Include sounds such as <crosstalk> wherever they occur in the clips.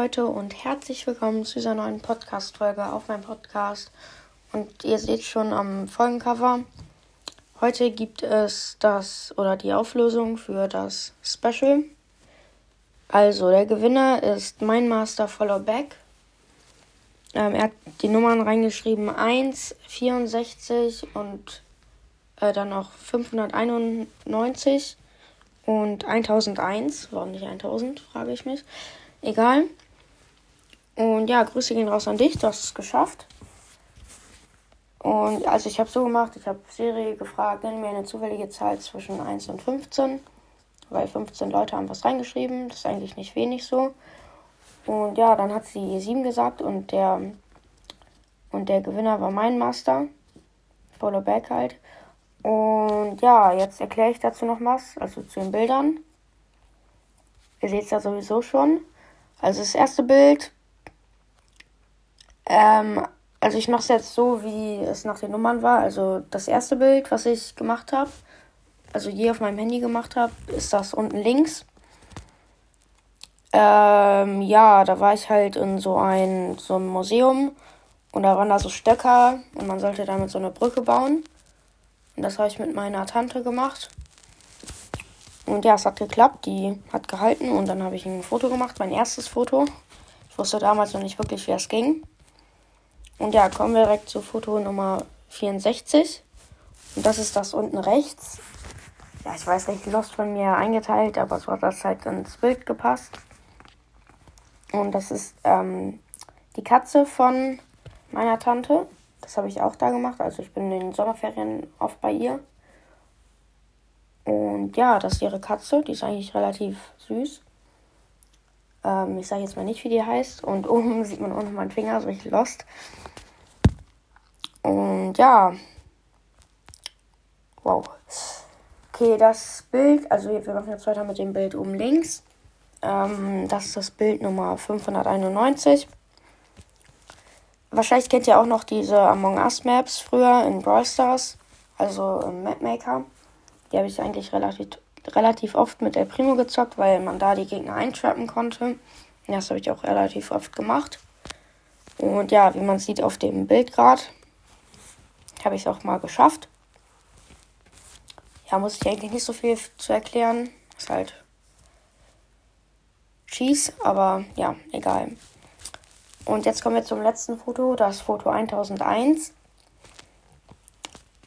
Leute und herzlich willkommen zu dieser neuen Podcast-Folge auf meinem Podcast. Und ihr seht schon am Folgencover, heute gibt es das oder die Auflösung für das Special. Also, der Gewinner ist mein Master Follow Back. Ähm, er hat die Nummern reingeschrieben 1, 64 und äh, dann noch 591 und 1001. Warum nicht 1000, frage ich mich. Egal. Und ja, Grüße gehen raus an dich, du hast es geschafft. Und also ich habe so gemacht, ich habe Siri gefragt, nenn mir eine zufällige Zahl zwischen 1 und 15, weil 15 Leute haben was reingeschrieben, das ist eigentlich nicht wenig so. Und ja, dann hat sie 7 gesagt und der und der Gewinner war mein Master, Follow Back halt. Und ja, jetzt erkläre ich dazu noch was, also zu den Bildern. Ihr seht es ja sowieso schon. Also das erste Bild, ähm, also ich mache es jetzt so, wie es nach den Nummern war. Also das erste Bild, was ich gemacht habe, also je auf meinem Handy gemacht habe, ist das unten links. Ähm, ja, da war ich halt in so ein, so einem Museum und da waren da so Stöcker und man sollte damit so eine Brücke bauen. Und das habe ich mit meiner Tante gemacht. Und ja, es hat geklappt, die hat gehalten und dann habe ich ein Foto gemacht, mein erstes Foto. Ich wusste damals noch nicht wirklich, wie es ging. Und ja, kommen wir direkt zu Foto Nummer 64. Und das ist das unten rechts. Ja, ich weiß recht lost von mir eingeteilt, aber so hat das halt ins Bild gepasst. Und das ist ähm, die Katze von meiner Tante. Das habe ich auch da gemacht. Also ich bin in den Sommerferien oft bei ihr. Und ja, das ist ihre Katze. Die ist eigentlich relativ süß. Ähm, ich sage jetzt mal nicht, wie die heißt. Und <laughs> oben sieht man auch noch meinen Finger, so richtig lost. Und ja. Wow. Okay, das Bild, also wir machen jetzt weiter mit dem Bild oben links. Ähm, das ist das Bild Nummer 591 wahrscheinlich kennt ihr auch noch diese Among Us Maps früher in Brawl Stars, also im Mapmaker. Die habe ich eigentlich relativ, relativ oft mit El Primo gezockt, weil man da die Gegner eintrappen konnte. Das habe ich auch relativ oft gemacht. Und ja, wie man sieht auf dem Bild gerade, habe ich es auch mal geschafft. Ja, muss ich eigentlich nicht so viel zu erklären. Ist halt Cheese, aber ja, egal. Und jetzt kommen wir zum letzten Foto, das Foto 1001.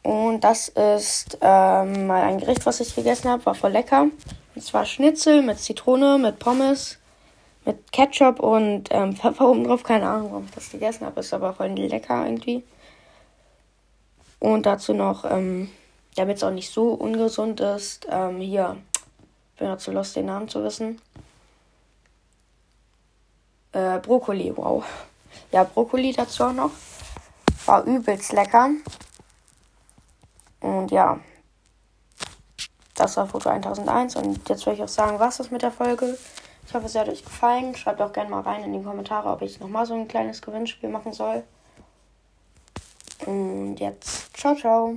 Und das ist ähm, mal ein Gericht, was ich gegessen habe, war voll lecker. Und zwar Schnitzel mit Zitrone, mit Pommes, mit Ketchup und ähm, Pfeffer oben drauf. Keine Ahnung, warum ich das gegessen habe, ist aber voll lecker irgendwie. Und dazu noch, ähm, damit es auch nicht so ungesund ist, ähm, hier, bin ja zu los, den Namen zu wissen. Äh, Brokkoli, wow. Ja, Brokkoli dazu auch noch. War übelst lecker. Und ja, das war Foto 1001. Und jetzt würde ich auch sagen, was ist mit der Folge. Ich hoffe, es hat euch gefallen. Schreibt auch gerne mal rein in die Kommentare, ob ich nochmal so ein kleines Gewinnspiel machen soll. Und jetzt, ciao, ciao.